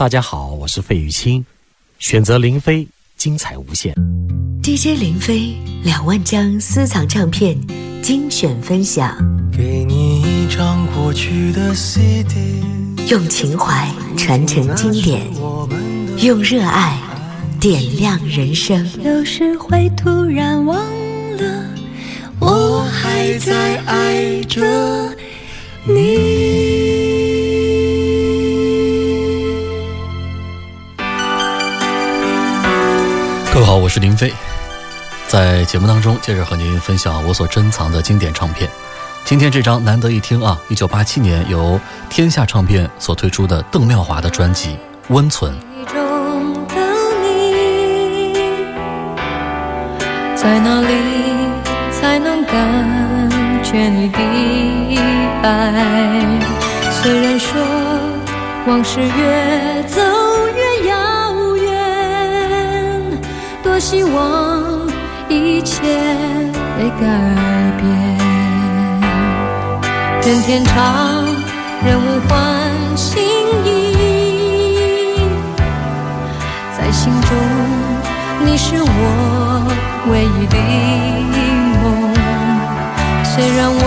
大家好，我是费玉清，选择林飞，精彩无限。DJ 林飞两万张私藏唱片精选分享，给你一张过去的 CD，用情怀传承经典，用热爱点亮人生。有时会突然忘了，我还在爱着你。是林飞，在节目当中接着和您分享我所珍藏的经典唱片。今天这张难得一听啊，一九八七年由天下唱片所推出的邓妙华的专辑《温存》。在哪里才能感觉你的爱？虽然说往事越走越希望一切被改变。任天长人物换新衣，在心中你是我唯一的梦。虽然我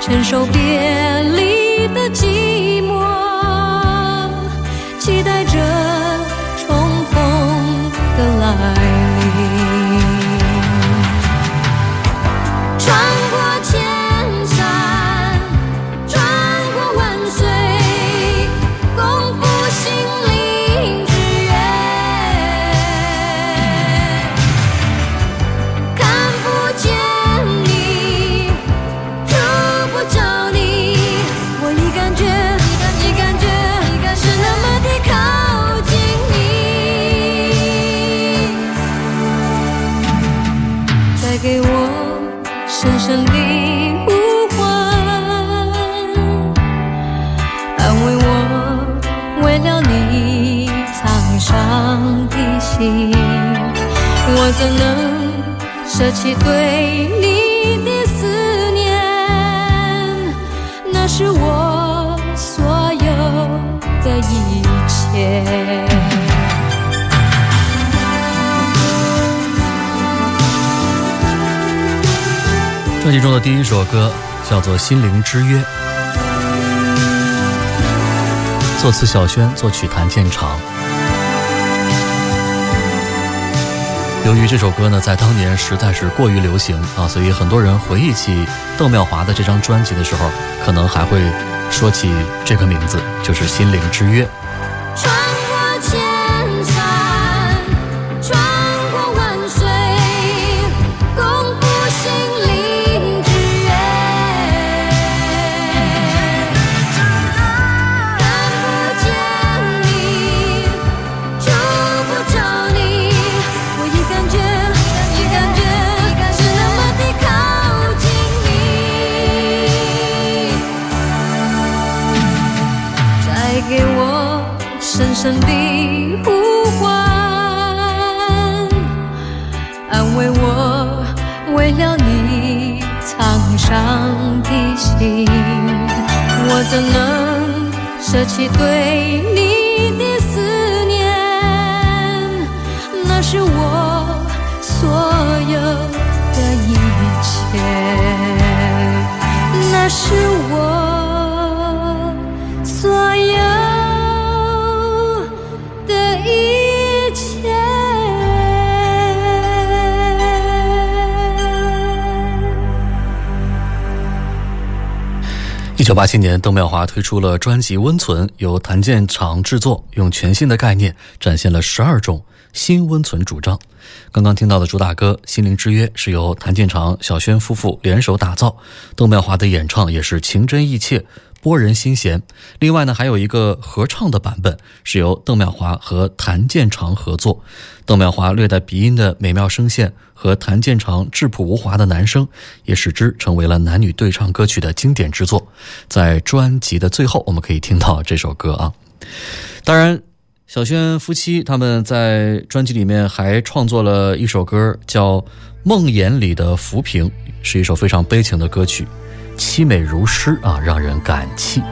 承受别离做《心灵之约》，作词小轩，作曲谭健常。由于这首歌呢，在当年实在是过于流行啊，所以很多人回忆起邓妙华的这张专辑的时候，可能还会说起这个名字，就是《心灵之约》。的呼唤，安慰我为了你沧桑的心，我怎能舍弃对你九八七年，邓妙华推出了专辑《温存》，由谭健常制作，用全新的概念展现了十二种新温存主张。刚刚听到的主打歌《心灵之约》是由谭健常、小轩夫妇联手打造，邓妙华的演唱也是情真意切。拨人心弦。另外呢，还有一个合唱的版本，是由邓妙华和谭健常合作。邓妙华略带鼻音的美妙声线和谭健常质朴无华的男声，也使之成为了男女对唱歌曲的经典之作。在专辑的最后，我们可以听到这首歌啊。当然，小轩夫妻他们在专辑里面还创作了一首歌，叫《梦魇里的浮萍》，是一首非常悲情的歌曲。凄美如诗啊，让人感泣。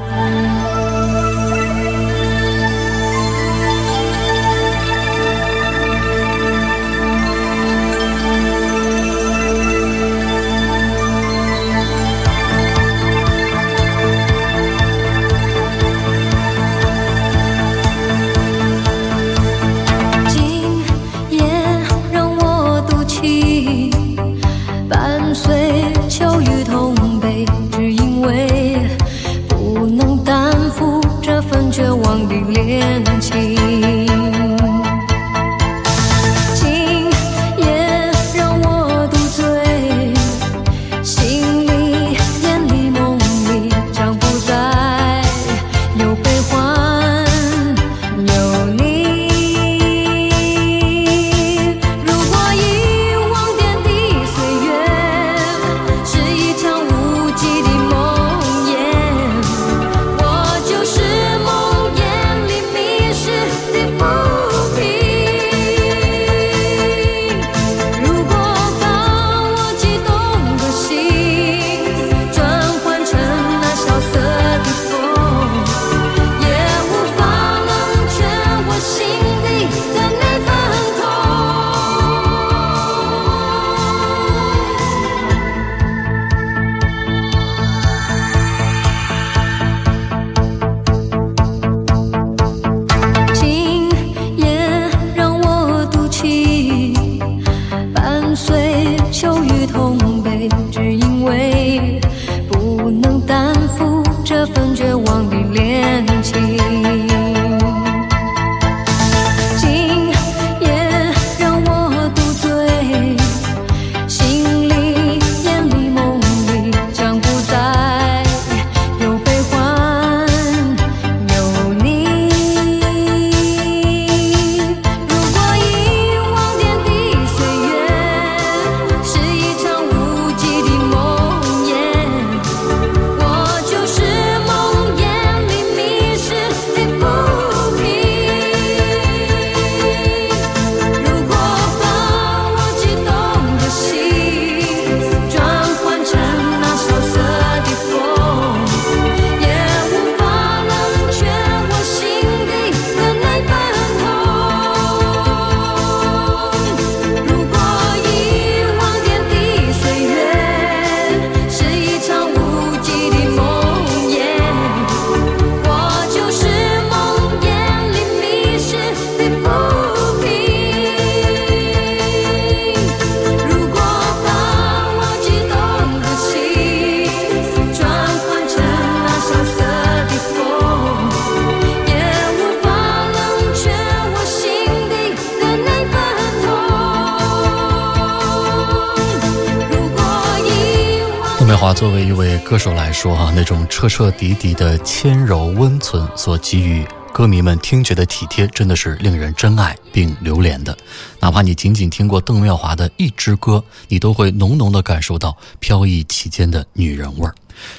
说，哈，那种彻彻底底的谦柔温存所给予歌迷们听觉的体贴，真的是令人珍爱并留恋的。哪怕你仅仅听过邓妙华的一支歌，你都会浓浓的感受到飘逸其间的女人味儿，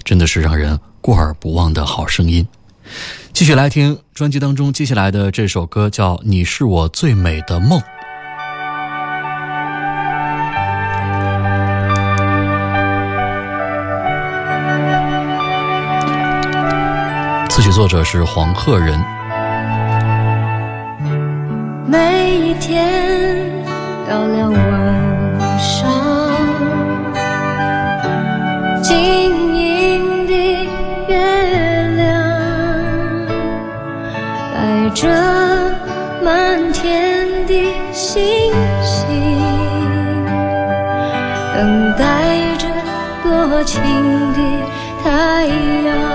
真的是让人过耳不忘的好声音。继续来听专辑当中接下来的这首歌，叫《你是我最美的梦》。词曲作者是黄鹤人。每一天到了晚上，晶莹的月亮带着满天的星星，等待着多情的太阳。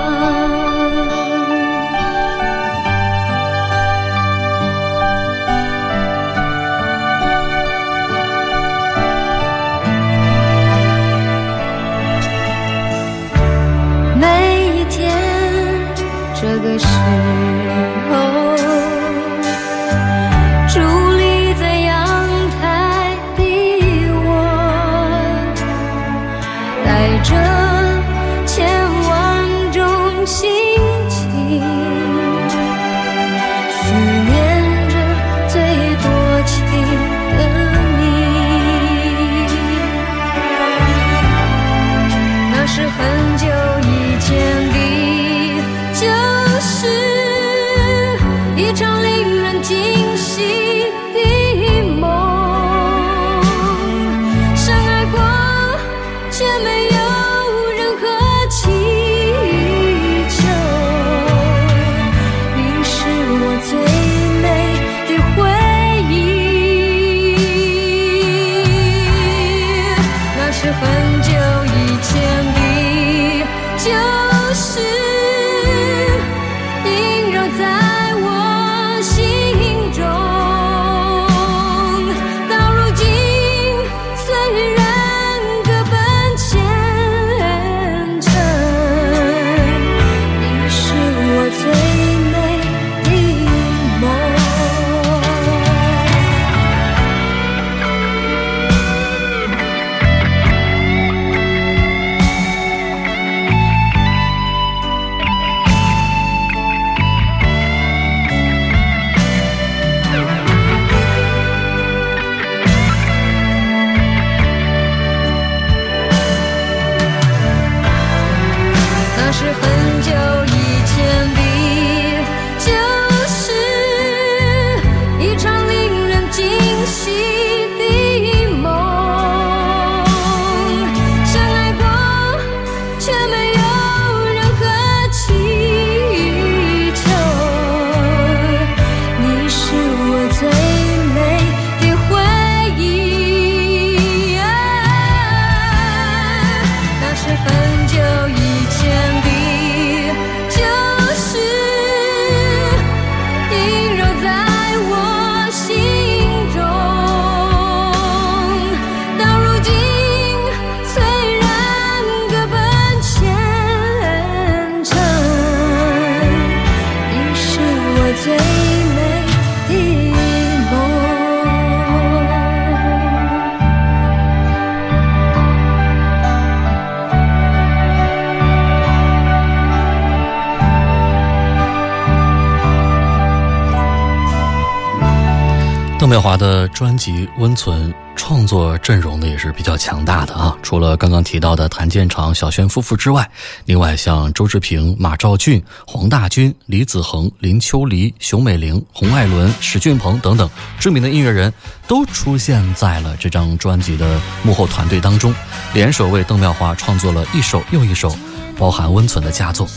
妙华的专辑《温存》创作阵容呢也是比较强大的啊，除了刚刚提到的谭健常、小轩夫妇之外，另外像周志平、马兆骏、黄大军、李子恒、林秋离、熊美玲、洪艾伦、史俊鹏等等知名的音乐人都出现在了这张专辑的幕后团队当中，联手为邓妙华创作了一首又一首包含温存的佳作。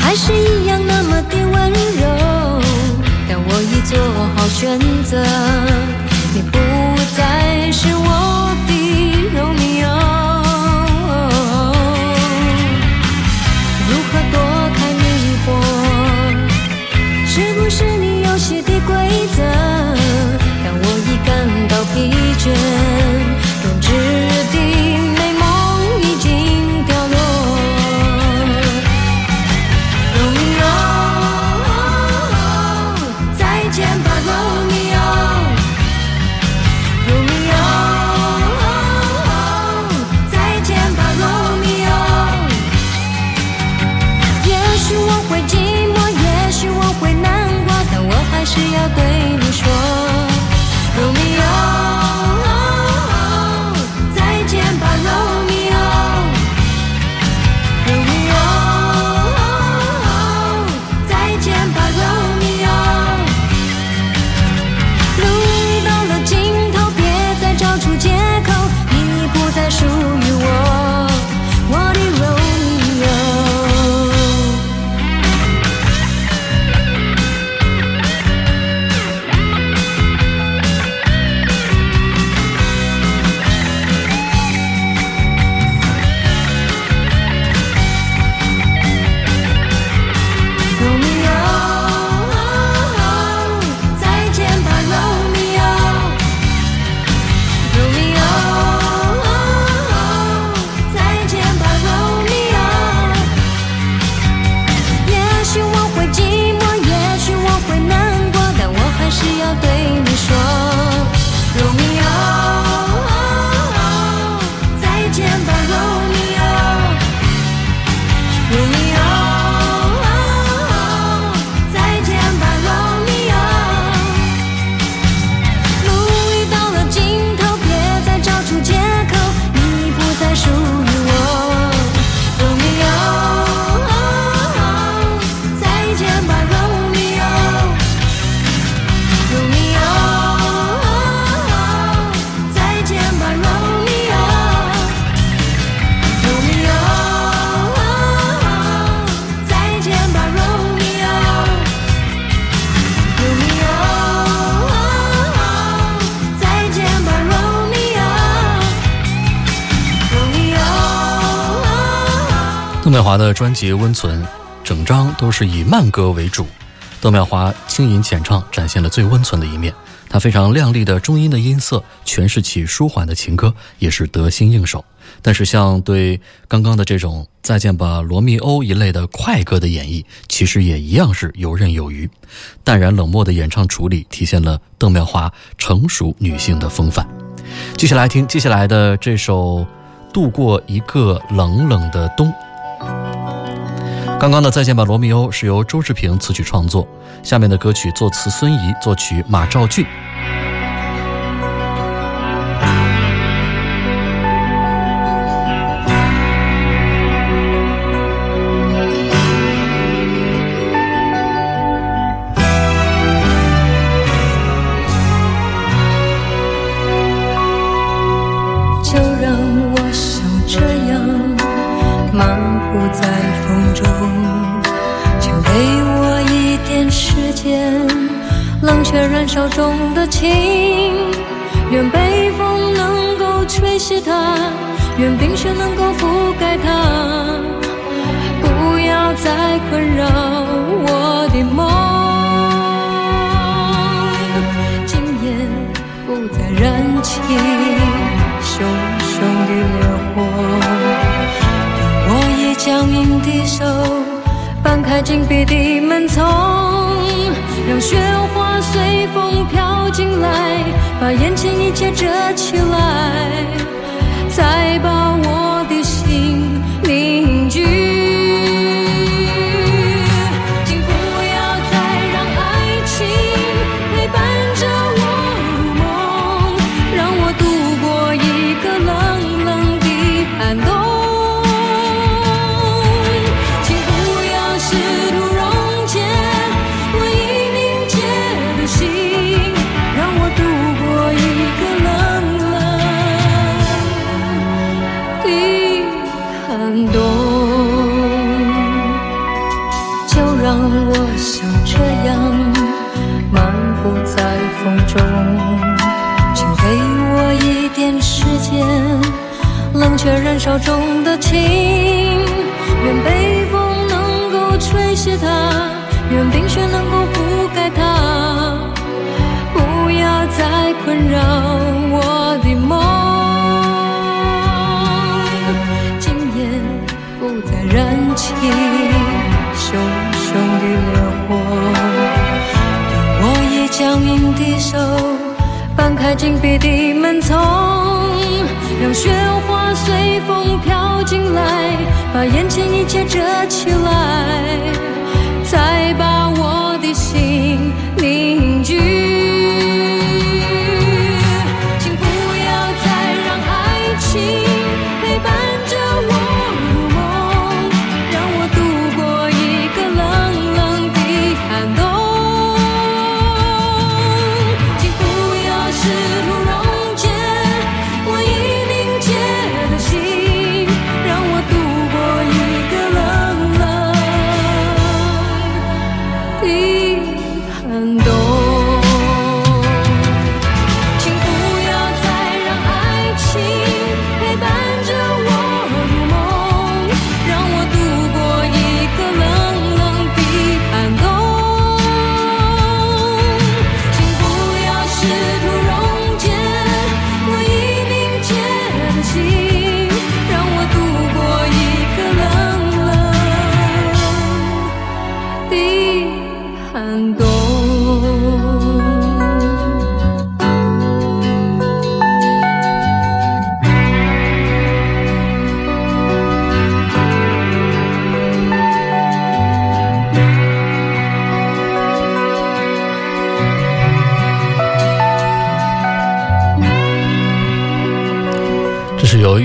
还是一样选择，你不再是我的罗密欧。如何躲开迷惑？是不是你游戏的规则？让我已感到疲倦，邓妙华的专辑《温存》，整张都是以慢歌为主。邓妙华轻吟浅唱，展现了最温存的一面。她非常亮丽的中音的音色，诠释起舒缓的情歌，也是得心应手。但是，像对刚刚的这种《再见吧，罗密欧》一类的快歌的演绎，其实也一样是游刃有余。淡然冷漠的演唱处理，体现了邓妙华成熟女性的风范。接下来听接下来的这首《度过一个冷冷的冬》。刚刚的《再见吧，罗密欧》是由周志平词曲创作，下面的歌曲作词孙怡，作曲马兆骏。就让我就这样漫步在冷却燃。烧中的情，愿北风能够吹熄它，愿冰雪能够覆盖它，不要再困扰我的梦。今夜不再燃起熊熊的烈火，让我以僵硬的手搬开紧闭的门丛。让雪花随风飘进来，把眼前一切遮起来，再把我点时间，冷却燃烧中的情，愿北风能够吹熄它，愿冰雪能够覆盖它，不要再困扰我的梦。今夜不再燃起熊熊的烈火，我已僵硬的手开紧闭的门丛。让雪花随风飘进来，把眼前一切遮起来，再把我的心凝聚。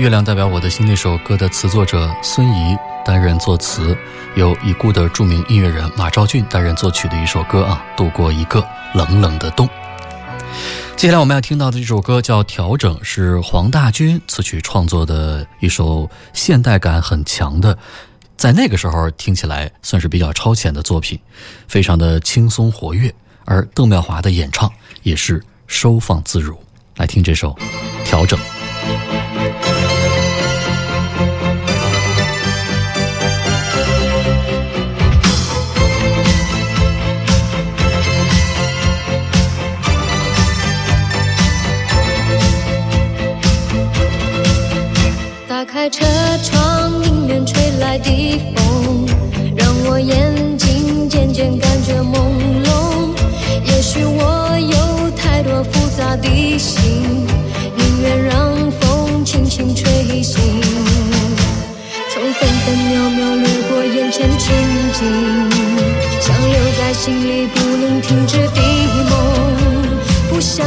月亮代表我的心那首歌的词作者孙怡担任作词，由已故的著名音乐人马兆俊担任作曲的一首歌啊，度过一个冷冷的冬。接下来我们要听到的这首歌叫《调整》，是黄大军词曲创作的一首现代感很强的，在那个时候听起来算是比较超前的作品，非常的轻松活跃，而邓妙华的演唱也是收放自如。来听这首《调整》。许我有太多复杂的心，宁愿让风轻轻吹醒。从分分秒秒掠过眼前情景，像留在心里不能停止的梦，不想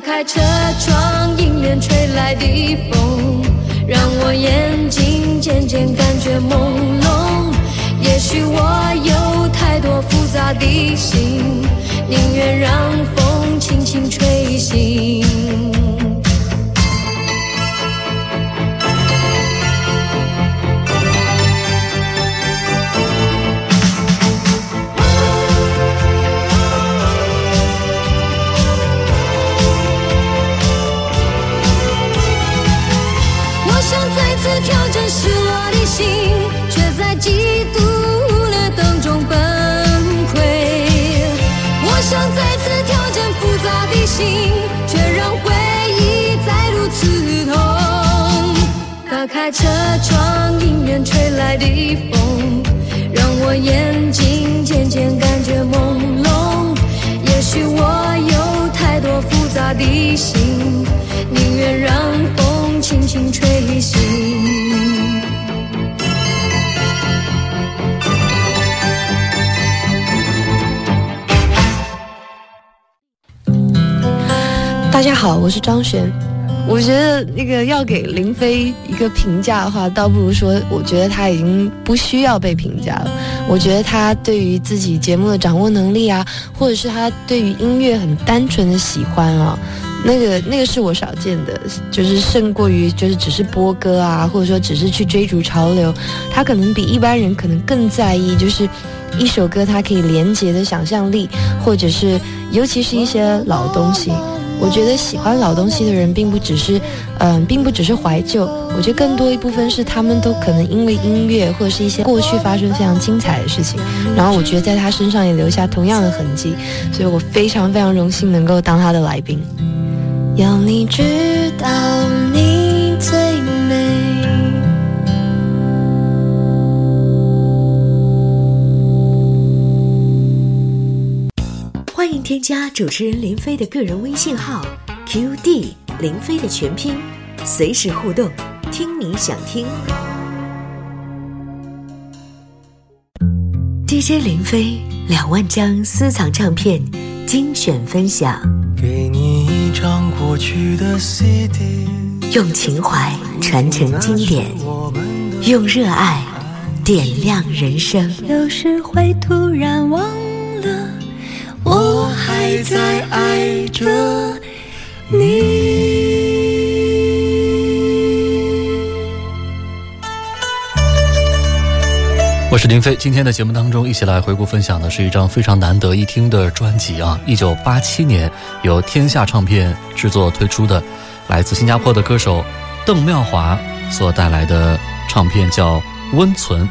开车窗，迎面吹来的风，让我眼睛渐渐感觉朦胧。也许我有太多复杂的心，宁愿让风轻轻吹醒。的心，宁愿让风轻轻吹醒。大家好，我是张璇。我觉得那个要给林飞一一个评价的话，倒不如说，我觉得他已经不需要被评价了。我觉得他对于自己节目的掌握能力啊，或者是他对于音乐很单纯的喜欢啊，那个那个是我少见的，就是胜过于就是只是播歌啊，或者说只是去追逐潮流。他可能比一般人可能更在意，就是一首歌它可以连接的想象力，或者是尤其是一些老东西。我觉得喜欢老东西的人，并不只是，嗯，并不只是怀旧。我觉得更多一部分是他们都可能因为音乐或者是一些过去发生非常精彩的事情，然后我觉得在他身上也留下同样的痕迹，所以我非常非常荣幸能够当他的来宾。要你知道欢迎添加主持人林飞的个人微信号 QD 林飞的全拼，随时互动，听你想听。DJ 林飞两万张私藏唱片精选分享，给你一张过去的 CD，用情怀传承经典，用热爱点亮人生。有时会突然忘了。我还在爱着你。我是林飞，今天的节目当中，一起来回顾分享的是一张非常难得一听的专辑啊！一九八七年由天下唱片制作推出的，来自新加坡的歌手邓妙华所带来的唱片叫《温存》，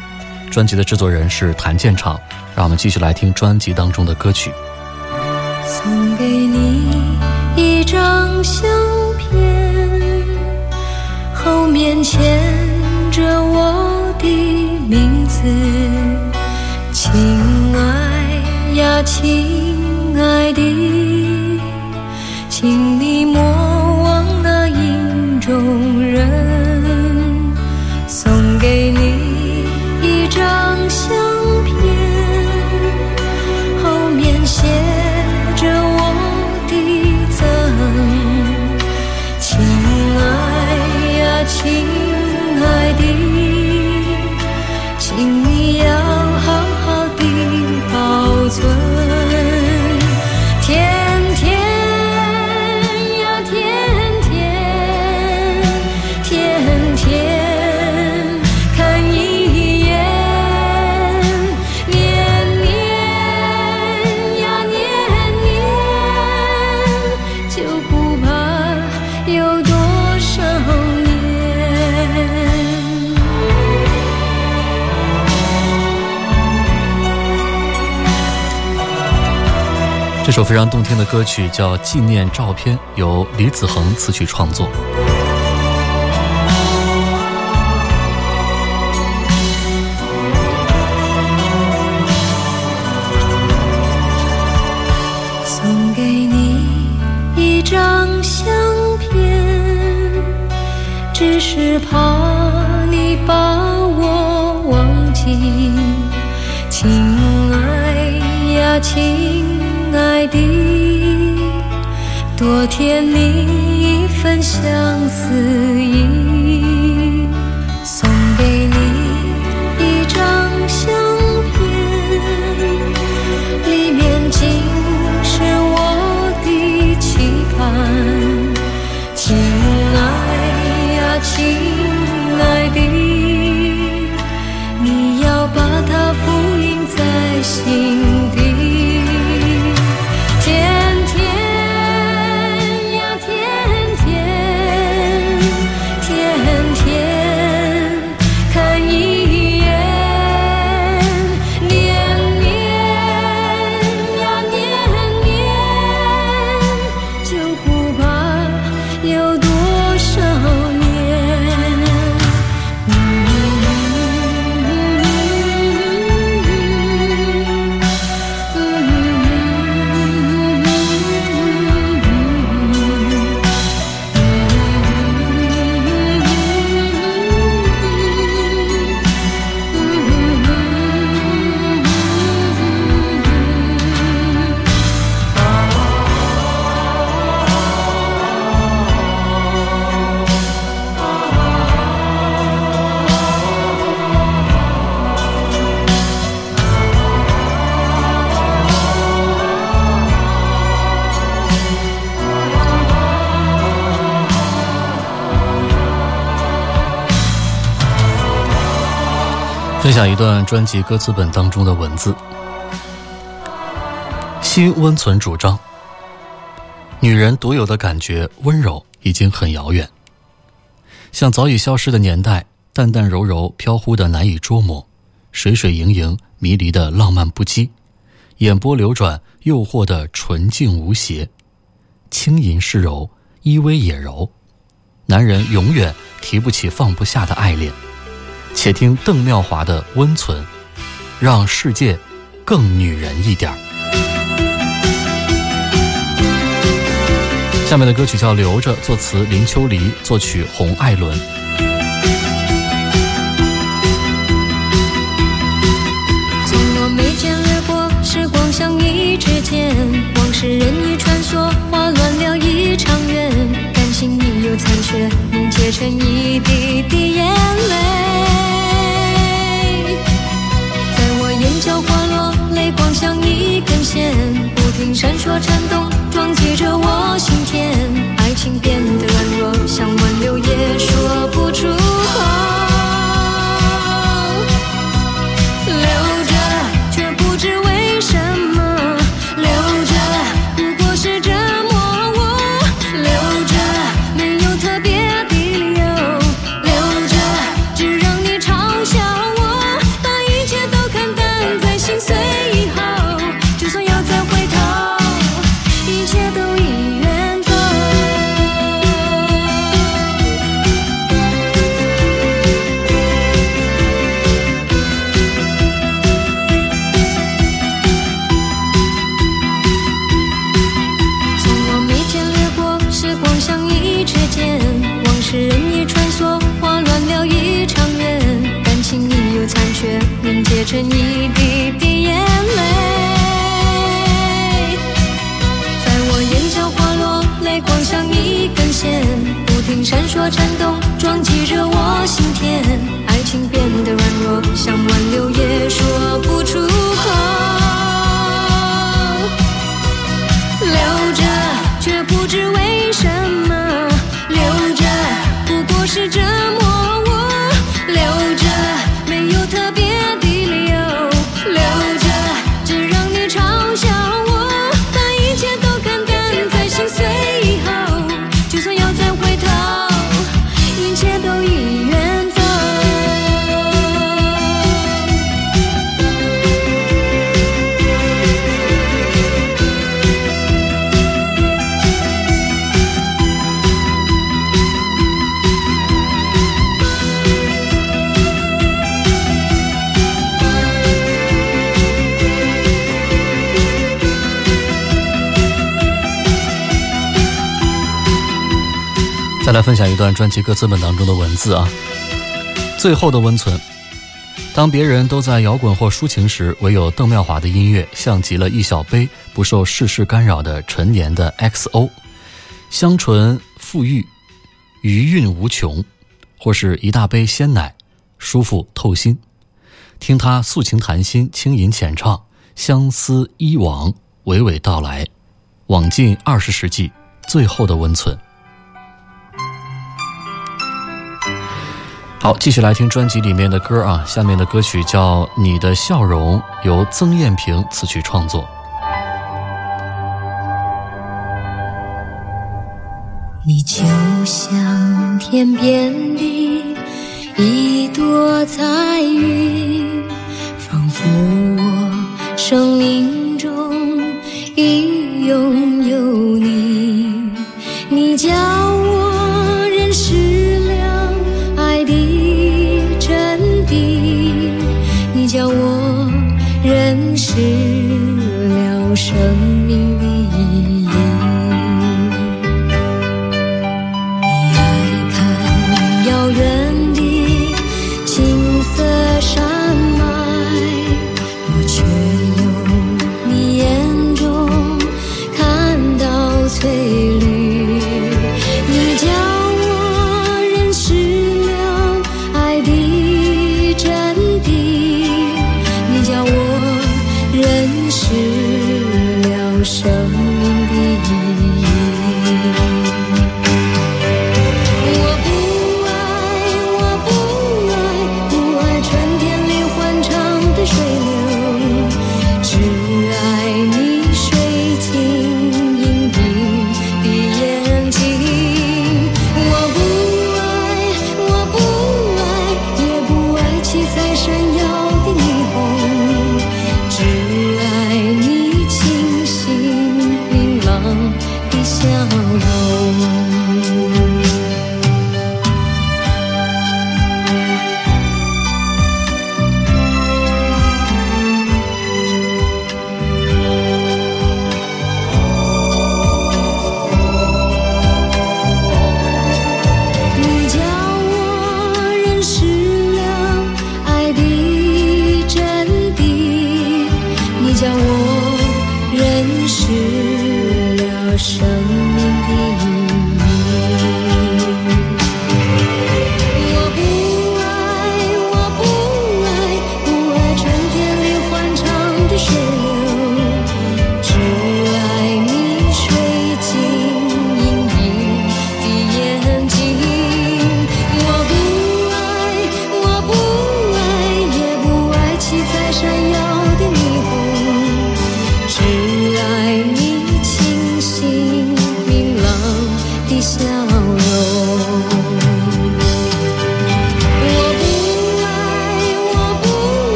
专辑的制作人是谭健场。让我们继续来听专辑当中的歌曲。送给你一张相片，后面签着我的名字，亲爱呀，亲爱的，请你莫首非常动听的歌曲叫《纪念照片》，由李子恒词曲创作。送给你一张相片，只是怕你把我忘记，亲爱呀，亲多甜蜜一份相思享一段专辑歌词本当中的文字：新温存主张，女人独有的感觉温柔已经很遥远，像早已消失的年代，淡淡柔柔飘忽的难以捉摸，水水盈盈迷离的浪漫不羁，眼波流转诱惑的纯净无邪，轻吟是柔，依偎也柔，男人永远提不起放不下的爱恋。且听邓妙华的《温存》，让世界更女人一点儿。下面的歌曲叫《留着》，作词林秋离，作曲洪爱伦。从我眉间掠过，时光像一支箭，往事任意穿梭，划乱了一场缘。感情已有残缺，凝结成一滴不停闪烁颤动，撞击着我心田。爱情变得软弱，一滴滴眼泪。在我眼角滑落，泪光像一根线，不停闪烁颤动，撞击着我心田。爱情变得软弱，想挽留也说不出口。留着，却不知为再来分享一段专辑歌词本当中的文字啊。最后的温存，当别人都在摇滚或抒情时，唯有邓妙华的音乐像极了一小杯不受世事干扰的陈年的 XO，香醇馥郁，余韵无穷，或是一大杯鲜奶，舒服透心。听他诉情谈心，轻吟浅唱，相思依往，娓娓道来，往尽二十世纪最后的温存。好，继续来听专辑里面的歌啊。下面的歌曲叫《你的笑容》，由曾艳萍词曲创作。你就像天边的一朵彩云，仿佛我生命中已拥有你。你叫生。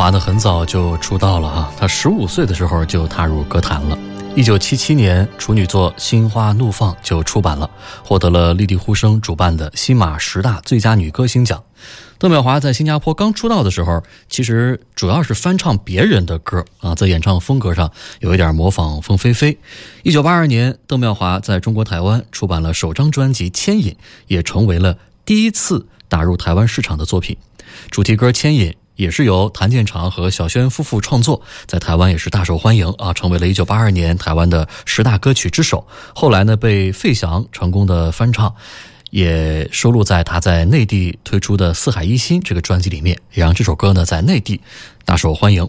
华呢很早就出道了哈，她十五岁的时候就踏入歌坛了。一九七七年处女作《心花怒放》就出版了，获得了丽丽呼声主办的新马十大最佳女歌星奖。邓妙华在新加坡刚出道的时候，其实主要是翻唱别人的歌啊，在演唱风格上有一点模仿凤飞飞。一九八二年，邓妙华在中国台湾出版了首张专辑《牵引》，也成为了第一次打入台湾市场的作品。主题歌《牵引》也是由谭健常和小轩夫妇创作，在台湾也是大受欢迎啊，成为了一九八二年台湾的十大歌曲之首。后来呢，被费翔成功的翻唱，也收录在他在内地推出的《四海一心》这个专辑里面，也让这首歌呢在内地大受欢迎。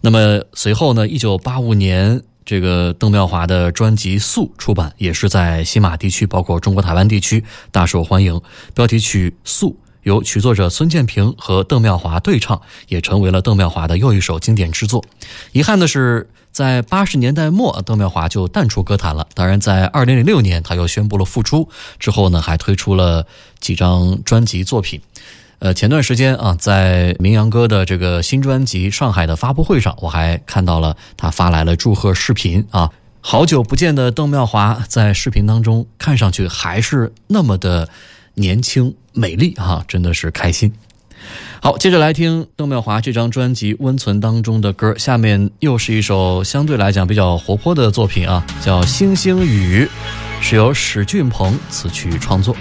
那么随后呢，一九八五年这个邓妙华的专辑《素》出版，也是在西马地区，包括中国台湾地区大受欢迎。标题曲《素》由曲作者孙建平和邓妙华对唱，也成为了邓妙华的又一首经典之作。遗憾的是，在八十年代末，邓妙华就淡出歌坛了。当然，在二零零六年，他又宣布了复出，之后呢，还推出了几张专辑作品。呃，前段时间啊，在明阳哥的这个新专辑上海的发布会上，我还看到了他发来了祝贺视频啊。好久不见的邓妙华在视频当中看上去还是那么的年轻美丽哈，真的是开心。好，接着来听邓妙华这张专辑《温存》当中的歌，下面又是一首相对来讲比较活泼的作品啊，叫《星星雨》，是由史俊鹏词曲创作。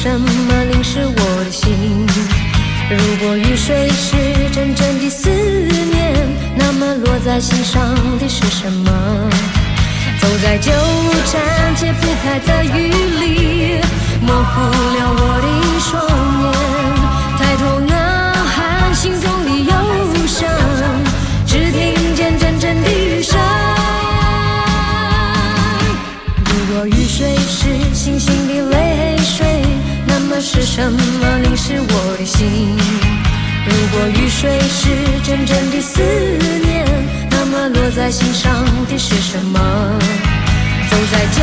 什么淋湿我的心？如果雨水是真正的思念，那么落在心上的是什么？走在纠缠解不开的雨里，模糊了我的双什么淋湿我的心？如果雨水是真正的思念，那么落在心上的是什么？走在纠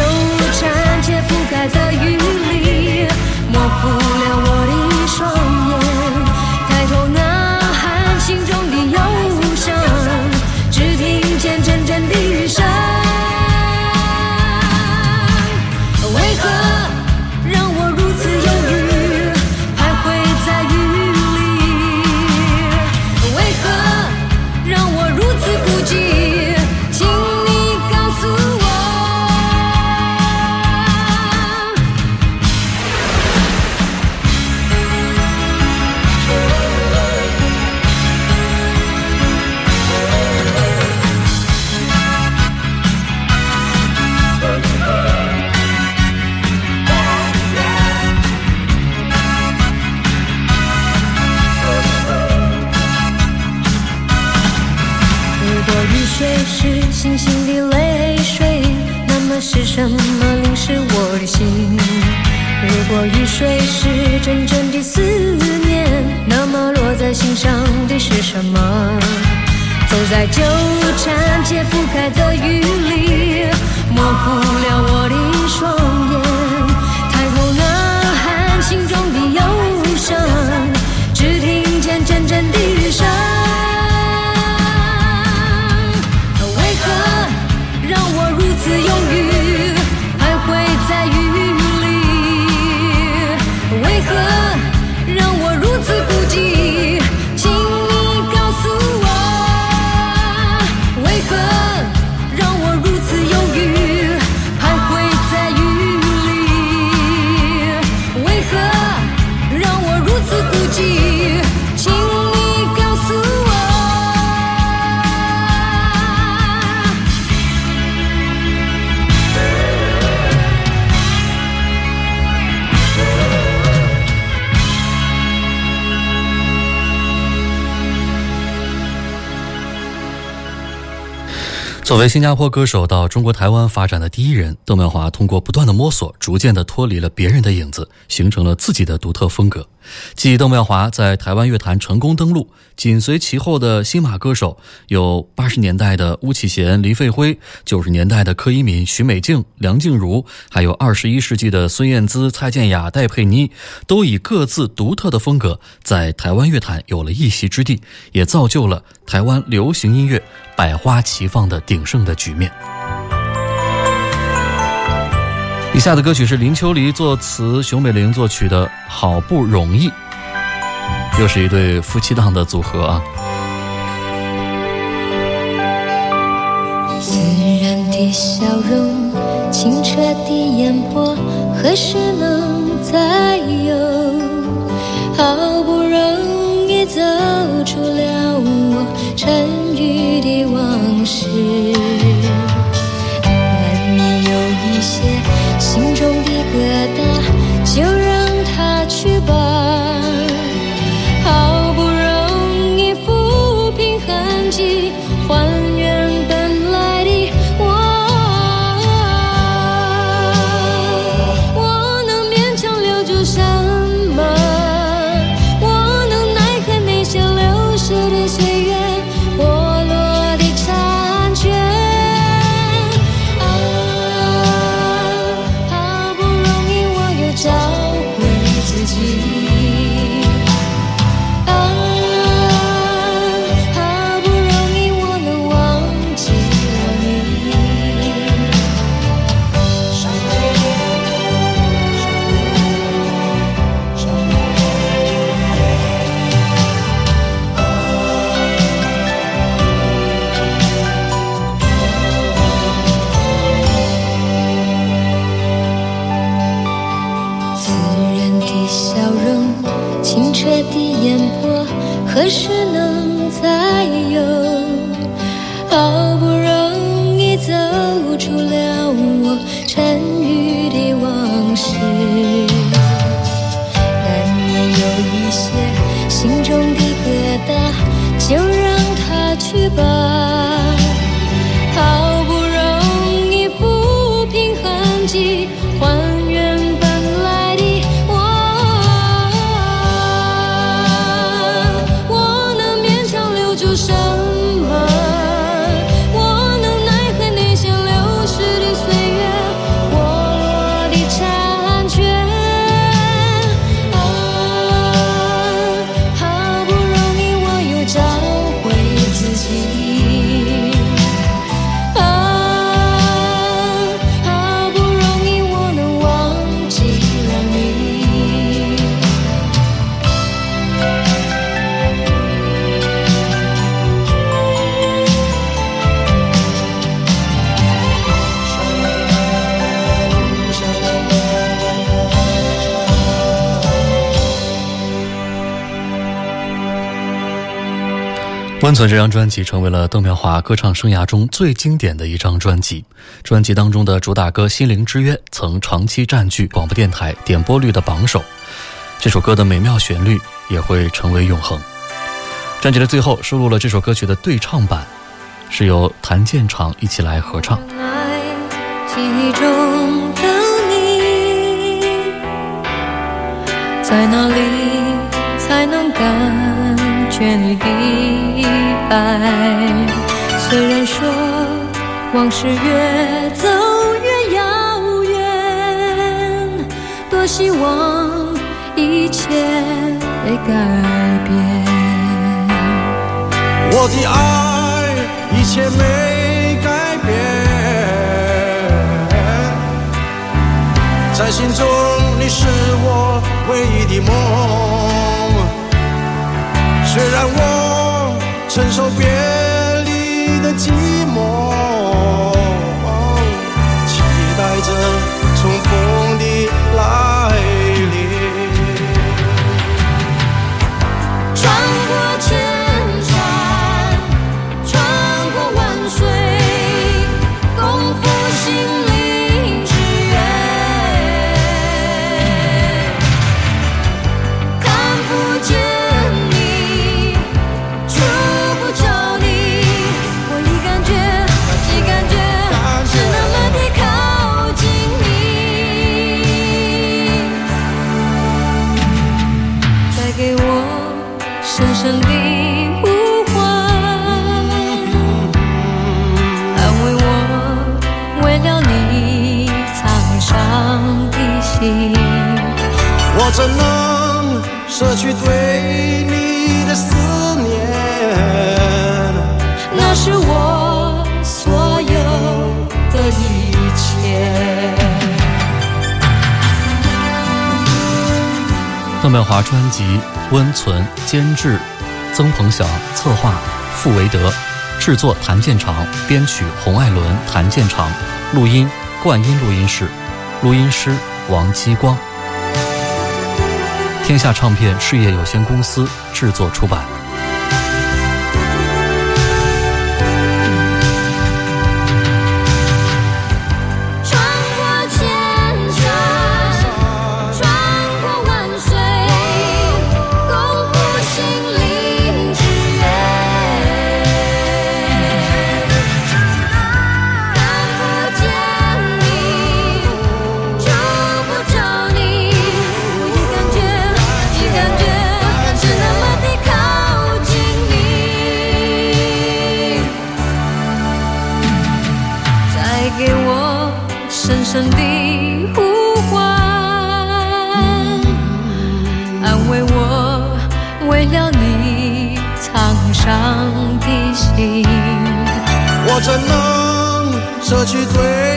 缠解不开的雨里，模糊了我的在纠缠解不开的雨里，模糊。作为新加坡歌手到中国台湾发展的第一人，邓妙华通过不断的摸索，逐渐的脱离了别人的影子，形成了自己的独特风格。继邓妙华在台湾乐坛成功登陆，紧随其后的新马歌手有八十年代的巫启贤、黎费辉，九十年代的柯以敏、许美静、梁静茹，还有二十一世纪的孙燕姿、蔡健雅、戴佩妮，都以各自独特的风格在台湾乐坛有了一席之地，也造就了台湾流行音乐百花齐放的鼎盛的局面。以下的歌曲是林秋离作词，熊美玲作曲的《好不容易》，又是一对夫妻档的组合啊。自然的笑容，清澈的眼波，何时能再有？好不容易走出了我。疙瘩就让它去吧，好不容易抚平痕迹，还原本来的我。我能勉强留住伤。存这张专辑成为了邓妙华歌唱生涯中最经典的一张专辑。专辑当中的主打歌《心灵之约》曾长期占据广播电台点播率的榜首。这首歌的美妙旋律也会成为永恒。专辑的最后收录了这首歌曲的对唱版，是由谭健常一起来合唱。记忆中的你，在哪里才能感觉你的？爱，虽然说往事越走越遥远，多希望一切会改变。我的爱，一切没改变，在心中你是我唯一的梦，却让我。承受别离的寂寞，期待着重逢舍去对你的思念？那是我所有的一切。邓妙华专辑《温存》监制曾鹏翔，策划傅维德，制作谭健常，编曲洪爱伦、谭健常，录音冠音录音室，录音师王基光。天下唱片事业有限公司制作出版。怎能舍去最